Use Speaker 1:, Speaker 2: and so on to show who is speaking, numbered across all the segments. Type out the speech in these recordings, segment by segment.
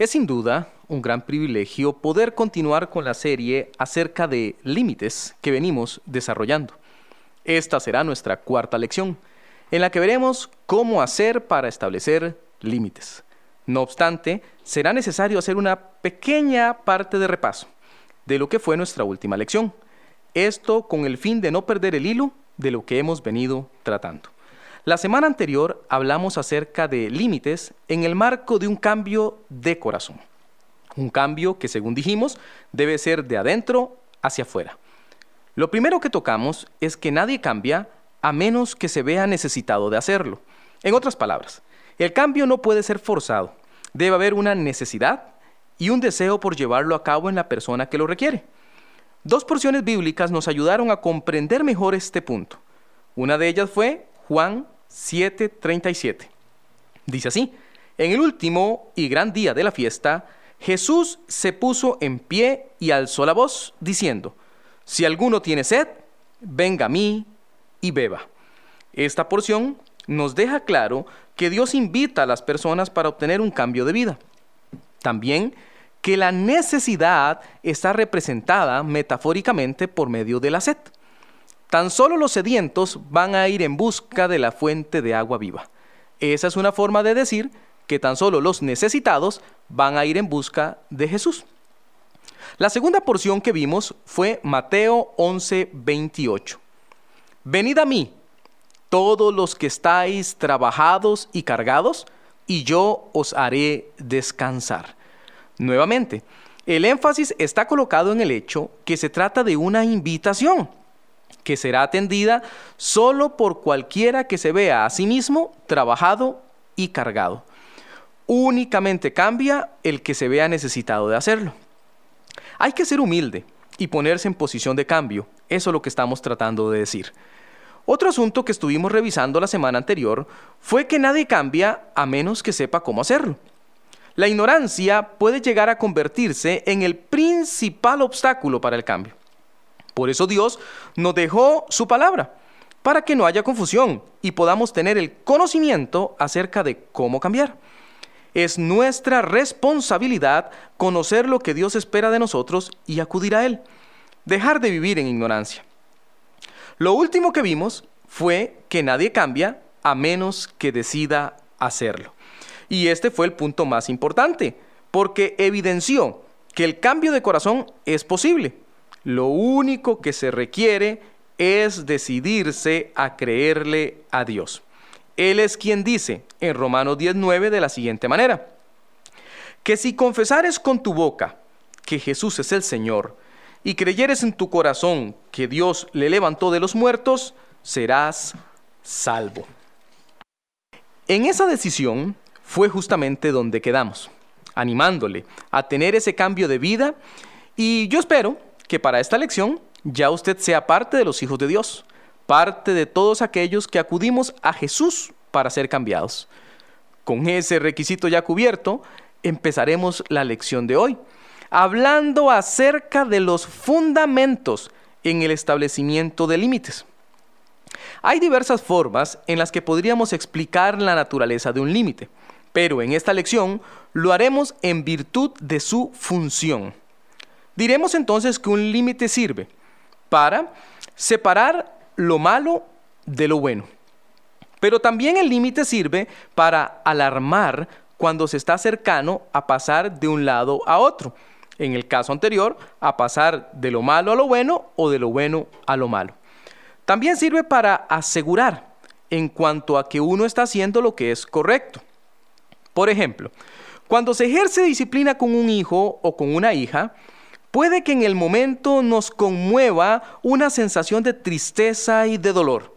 Speaker 1: Es sin duda un gran privilegio poder continuar con la serie acerca de límites que venimos desarrollando. Esta será nuestra cuarta lección, en la que veremos cómo hacer para establecer límites. No obstante, será necesario hacer una pequeña parte de repaso de lo que fue nuestra última lección. Esto con el fin de no perder el hilo de lo que hemos venido tratando. La semana anterior hablamos acerca de límites en el marco de un cambio de corazón. Un cambio que, según dijimos, debe ser de adentro hacia afuera. Lo primero que tocamos es que nadie cambia a menos que se vea necesitado de hacerlo. En otras palabras, el cambio no puede ser forzado. Debe haber una necesidad y un deseo por llevarlo a cabo en la persona que lo requiere. Dos porciones bíblicas nos ayudaron a comprender mejor este punto. Una de ellas fue Juan 7:37. Dice así, en el último y gran día de la fiesta, Jesús se puso en pie y alzó la voz, diciendo, Si alguno tiene sed, venga a mí y beba. Esta porción nos deja claro que Dios invita a las personas para obtener un cambio de vida. También que la necesidad está representada metafóricamente por medio de la sed. Tan solo los sedientos van a ir en busca de la fuente de agua viva. Esa es una forma de decir que tan solo los necesitados van a ir en busca de Jesús. La segunda porción que vimos fue Mateo 11, 28. Venid a mí, todos los que estáis trabajados y cargados, y yo os haré descansar. Nuevamente, el énfasis está colocado en el hecho que se trata de una invitación que será atendida solo por cualquiera que se vea a sí mismo trabajado y cargado. Únicamente cambia el que se vea necesitado de hacerlo. Hay que ser humilde y ponerse en posición de cambio. Eso es lo que estamos tratando de decir. Otro asunto que estuvimos revisando la semana anterior fue que nadie cambia a menos que sepa cómo hacerlo. La ignorancia puede llegar a convertirse en el principal obstáculo para el cambio. Por eso Dios nos dejó su palabra, para que no haya confusión y podamos tener el conocimiento acerca de cómo cambiar. Es nuestra responsabilidad conocer lo que Dios espera de nosotros y acudir a Él. Dejar de vivir en ignorancia. Lo último que vimos fue que nadie cambia a menos que decida hacerlo. Y este fue el punto más importante, porque evidenció que el cambio de corazón es posible lo único que se requiere es decidirse a creerle a Dios. Él es quien dice en Romanos 19 de la siguiente manera, que si confesares con tu boca que Jesús es el Señor y creyeres en tu corazón que Dios le levantó de los muertos, serás salvo. En esa decisión fue justamente donde quedamos, animándole a tener ese cambio de vida y yo espero que para esta lección ya usted sea parte de los hijos de Dios, parte de todos aquellos que acudimos a Jesús para ser cambiados. Con ese requisito ya cubierto, empezaremos la lección de hoy, hablando acerca de los fundamentos en el establecimiento de límites. Hay diversas formas en las que podríamos explicar la naturaleza de un límite, pero en esta lección lo haremos en virtud de su función. Diremos entonces que un límite sirve para separar lo malo de lo bueno. Pero también el límite sirve para alarmar cuando se está cercano a pasar de un lado a otro. En el caso anterior, a pasar de lo malo a lo bueno o de lo bueno a lo malo. También sirve para asegurar en cuanto a que uno está haciendo lo que es correcto. Por ejemplo, cuando se ejerce disciplina con un hijo o con una hija, Puede que en el momento nos conmueva una sensación de tristeza y de dolor.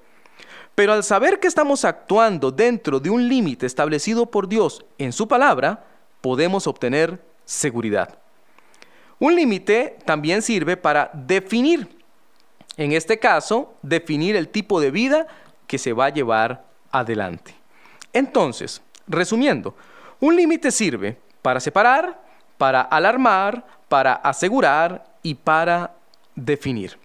Speaker 1: Pero al saber que estamos actuando dentro de un límite establecido por Dios en su palabra, podemos obtener seguridad. Un límite también sirve para definir, en este caso, definir el tipo de vida que se va a llevar adelante. Entonces, resumiendo, un límite sirve para separar, para alarmar, para asegurar y para definir.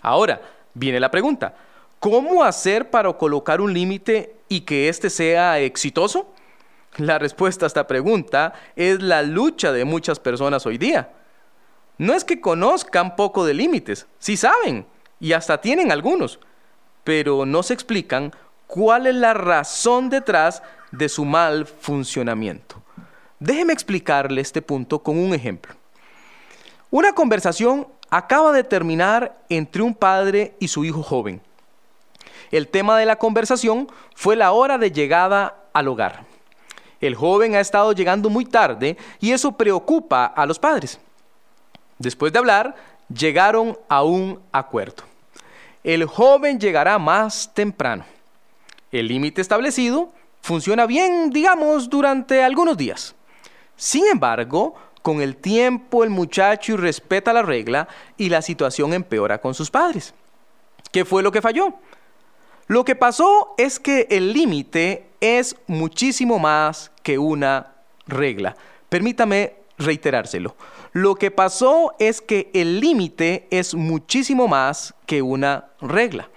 Speaker 1: Ahora, viene la pregunta, ¿cómo hacer para colocar un límite y que éste sea exitoso? La respuesta a esta pregunta es la lucha de muchas personas hoy día. No es que conozcan poco de límites, sí saben, y hasta tienen algunos, pero no se explican cuál es la razón detrás de su mal funcionamiento. Déjeme explicarle este punto con un ejemplo. Una conversación acaba de terminar entre un padre y su hijo joven. El tema de la conversación fue la hora de llegada al hogar. El joven ha estado llegando muy tarde y eso preocupa a los padres. Después de hablar, llegaron a un acuerdo. El joven llegará más temprano. El límite establecido funciona bien, digamos, durante algunos días. Sin embargo, con el tiempo el muchacho respeta la regla y la situación empeora con sus padres. ¿Qué fue lo que falló? Lo que pasó es que el límite es muchísimo más que una regla. Permítame reiterárselo. Lo que pasó es que el límite es muchísimo más que una regla.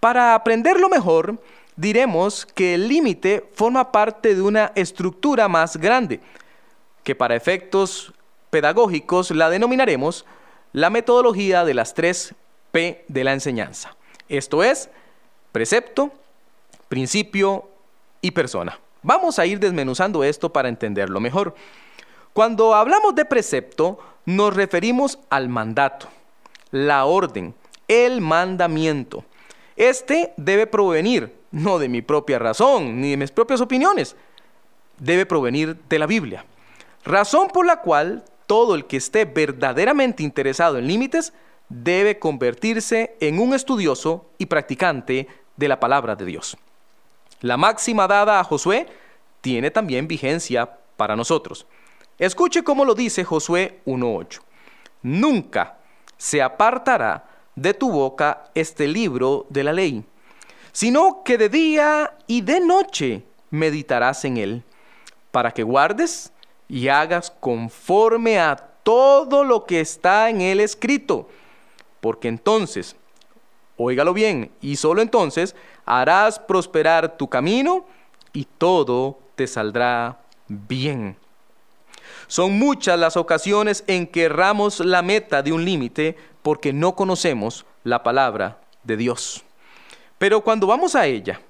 Speaker 1: Para aprenderlo mejor, diremos que el límite forma parte de una estructura más grande, que para efectos pedagógicos la denominaremos la metodología de las tres P de la enseñanza. Esto es precepto, principio y persona. Vamos a ir desmenuzando esto para entenderlo mejor. Cuando hablamos de precepto, nos referimos al mandato, la orden, el mandamiento. Este debe provenir no de mi propia razón ni de mis propias opiniones, debe provenir de la Biblia. Razón por la cual todo el que esté verdaderamente interesado en límites debe convertirse en un estudioso y practicante de la palabra de Dios. La máxima dada a Josué tiene también vigencia para nosotros. Escuche cómo lo dice Josué 1.8. Nunca se apartará de tu boca este libro de la ley, sino que de día y de noche meditarás en él, para que guardes y hagas conforme a todo lo que está en él escrito, porque entonces, óigalo bien, y solo entonces harás prosperar tu camino y todo te saldrá bien. Son muchas las ocasiones en que erramos la meta de un límite porque no conocemos la palabra de Dios. Pero cuando vamos a ella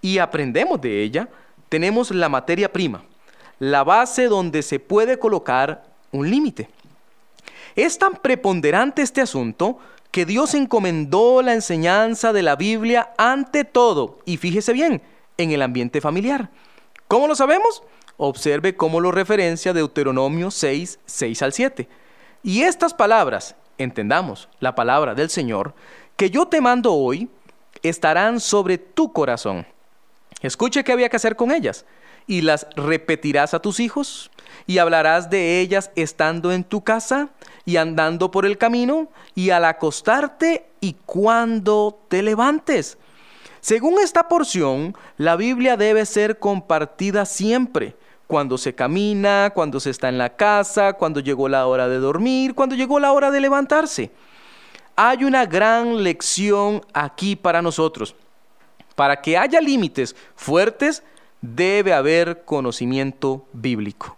Speaker 1: y aprendemos de ella, tenemos la materia prima, la base donde se puede colocar un límite. Es tan preponderante este asunto que Dios encomendó la enseñanza de la Biblia ante todo, y fíjese bien, en el ambiente familiar. ¿Cómo lo sabemos? Observe cómo lo referencia Deuteronomio 6, 6 al 7. Y estas palabras, entendamos la palabra del Señor, que yo te mando hoy, estarán sobre tu corazón. Escuche qué había que hacer con ellas. Y las repetirás a tus hijos, y hablarás de ellas estando en tu casa, y andando por el camino, y al acostarte, y cuando te levantes. Según esta porción, la Biblia debe ser compartida siempre, cuando se camina, cuando se está en la casa, cuando llegó la hora de dormir, cuando llegó la hora de levantarse. Hay una gran lección aquí para nosotros. Para que haya límites fuertes, debe haber conocimiento bíblico.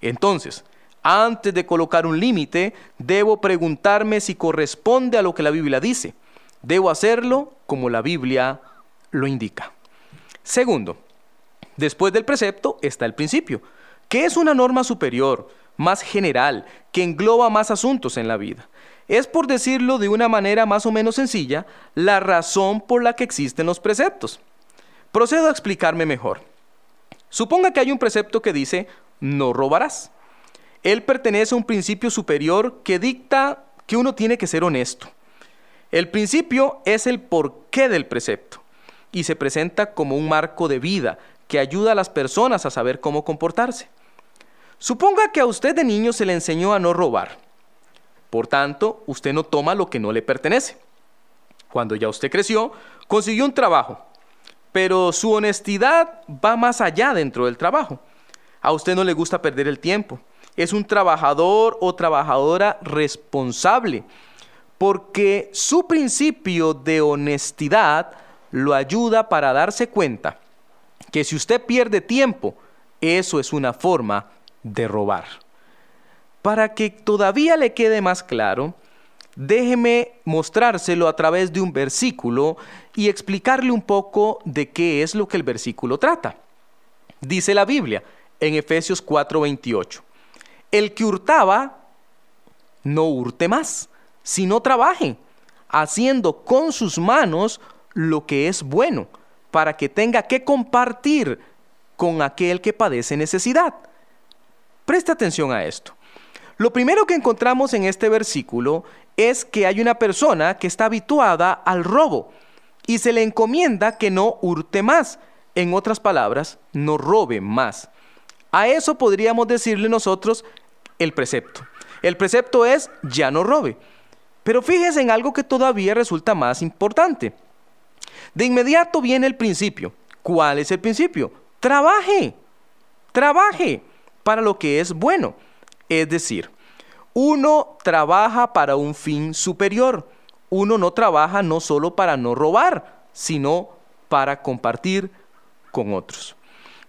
Speaker 1: Entonces, antes de colocar un límite, debo preguntarme si corresponde a lo que la Biblia dice. Debo hacerlo como la Biblia lo indica. Segundo, después del precepto está el principio, que es una norma superior, más general, que engloba más asuntos en la vida. Es, por decirlo de una manera más o menos sencilla, la razón por la que existen los preceptos. Procedo a explicarme mejor. Suponga que hay un precepto que dice, no robarás. Él pertenece a un principio superior que dicta que uno tiene que ser honesto. El principio es el porqué del precepto y se presenta como un marco de vida que ayuda a las personas a saber cómo comportarse. Suponga que a usted de niño se le enseñó a no robar. Por tanto, usted no toma lo que no le pertenece. Cuando ya usted creció, consiguió un trabajo, pero su honestidad va más allá dentro del trabajo. A usted no le gusta perder el tiempo es un trabajador o trabajadora responsable, porque su principio de honestidad lo ayuda para darse cuenta que si usted pierde tiempo Eso es una forma de robar. Para que todavía le quede más claro, déjeme mostrárselo a través de un versículo y explicarle un poco de qué es lo que el versículo trata. Dice la Biblia en Efesios 4:28, el que hurtaba, no hurte más, sino trabaje, haciendo con sus manos lo que es bueno, para que tenga que compartir con aquel que padece necesidad. Presta atención a esto. Lo primero que encontramos en este versículo es que hay una persona que está habituada al robo y se le encomienda que no hurte más. En otras palabras, no robe más. A eso podríamos decirle nosotros el precepto. El precepto es ya no robe. Pero fíjese en algo que todavía resulta más importante. De inmediato viene el principio. ¿Cuál es el principio? Trabaje. Trabaje para lo que es bueno. Es decir, uno trabaja para un fin superior. Uno no trabaja no solo para no robar, sino para compartir con otros.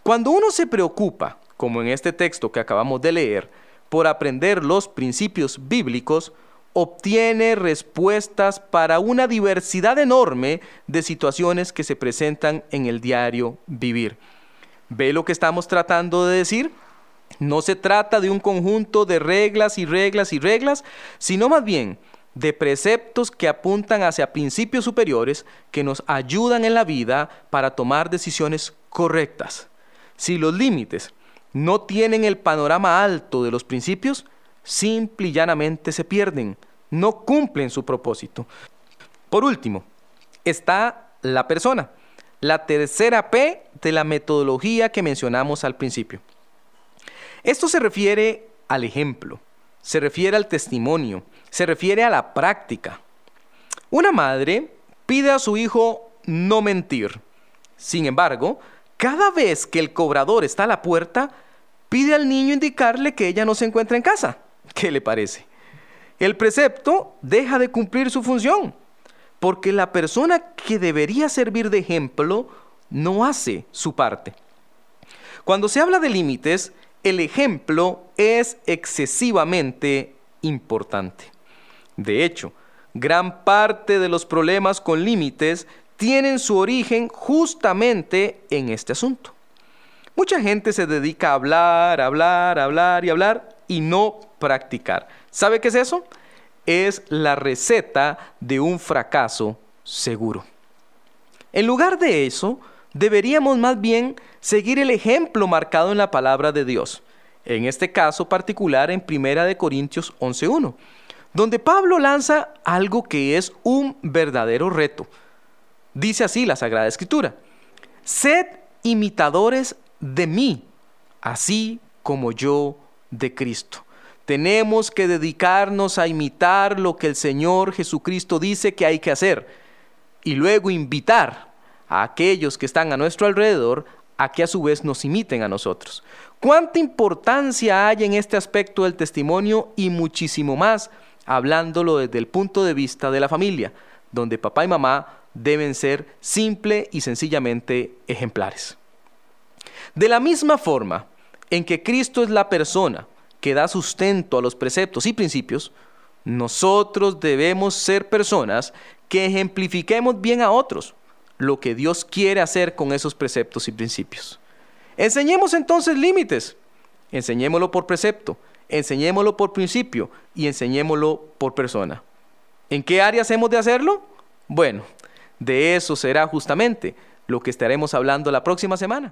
Speaker 1: Cuando uno se preocupa, como en este texto que acabamos de leer, por aprender los principios bíblicos, obtiene respuestas para una diversidad enorme de situaciones que se presentan en el diario vivir. ¿Ve lo que estamos tratando de decir? No se trata de un conjunto de reglas y reglas y reglas, sino más bien de preceptos que apuntan hacia principios superiores que nos ayudan en la vida para tomar decisiones correctas. Si los límites no tienen el panorama alto de los principios, simple y llanamente se pierden, no cumplen su propósito. Por último, está la persona, la tercera P de la metodología que mencionamos al principio. Esto se refiere al ejemplo, se refiere al testimonio, se refiere a la práctica. Una madre pide a su hijo no mentir. Sin embargo, cada vez que el cobrador está a la puerta, pide al niño indicarle que ella no se encuentra en casa. ¿Qué le parece? El precepto deja de cumplir su función, porque la persona que debería servir de ejemplo no hace su parte. Cuando se habla de límites, el ejemplo es excesivamente importante. De hecho, gran parte de los problemas con límites tienen su origen justamente en este asunto. Mucha gente se dedica a hablar, hablar, hablar y hablar y no practicar. ¿Sabe qué es eso? Es la receta de un fracaso seguro. En lugar de eso, deberíamos más bien seguir el ejemplo marcado en la palabra de Dios, en este caso particular en 1 de Corintios 11:1, donde Pablo lanza algo que es un verdadero reto. Dice así la Sagrada Escritura: Sed imitadores de mí, así como yo de Cristo. Tenemos que dedicarnos a imitar lo que el Señor Jesucristo dice que hay que hacer y luego invitar a aquellos que están a nuestro alrededor a que a su vez nos imiten a nosotros. ¿Cuánta importancia hay en este aspecto del testimonio y muchísimo más hablándolo desde el punto de vista de la familia, donde papá y mamá deben ser simple y sencillamente ejemplares? De la misma forma en que Cristo es la persona que da sustento a los preceptos y principios, nosotros debemos ser personas que ejemplifiquemos bien a otros lo que Dios quiere hacer con esos preceptos y principios. Enseñemos entonces límites. Enseñémoslo por precepto, enseñémoslo por principio y enseñémoslo por persona. ¿En qué áreas hemos de hacerlo? Bueno, de eso será justamente lo que estaremos hablando la próxima semana.